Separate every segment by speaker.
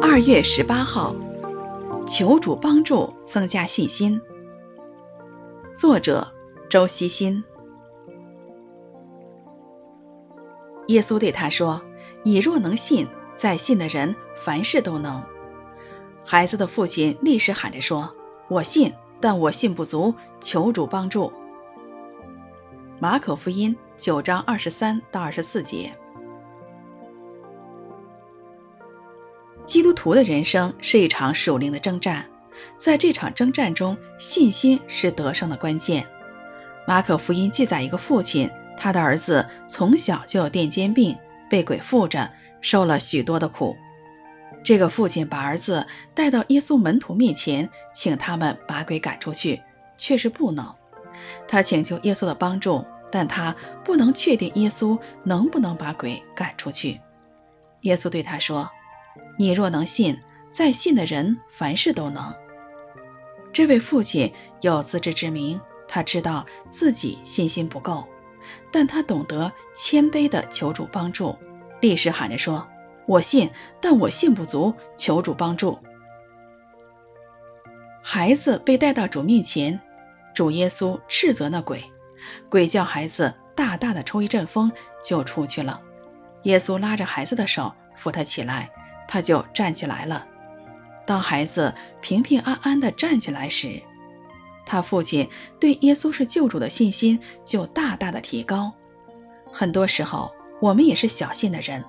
Speaker 1: 二月十八号，求主帮助，增加信心。作者周希新。耶稣对他说：“你若能信，在信的人凡事都能。”孩子的父亲立时喊着说：“我信，但我信不足，求主帮助。”马可福音九章二十三到二十四节。基督徒的人生是一场属灵的征战，在这场征战中，信心是得胜的关键。马可福音记载一个父亲，他的儿子从小就有癫痫病，被鬼附着，受了许多的苦。这个父亲把儿子带到耶稣门徒面前，请他们把鬼赶出去，却是不能。他请求耶稣的帮助，但他不能确定耶稣能不能把鬼赶出去。耶稣对他说。你若能信，再信的人凡事都能。这位父亲有自知之明，他知道自己信心不够，但他懂得谦卑地求主帮助，立时喊着说：“我信，但我信不足，求主帮助。”孩子被带到主面前，主耶稣斥责那鬼，鬼叫孩子大大的抽一阵风，就出去了。耶稣拉着孩子的手，扶他起来。他就站起来了。当孩子平平安安地站起来时，他父亲对耶稣是救主的信心就大大的提高。很多时候，我们也是小信的人，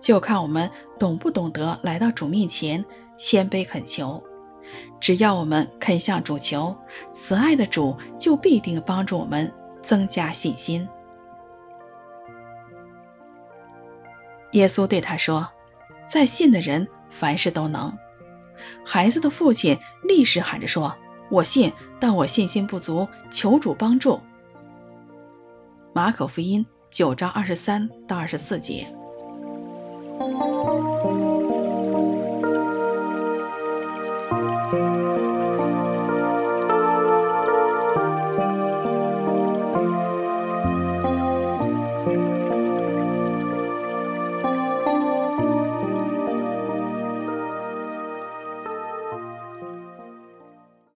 Speaker 1: 就看我们懂不懂得来到主面前谦卑恳求。只要我们肯向主求，慈爱的主就必定帮助我们增加信心。耶稣对他说。再信的人凡事都能。孩子的父亲立时喊着说：“我信，但我信心不足，求主帮助。”马可福音九章二十三到二十四节。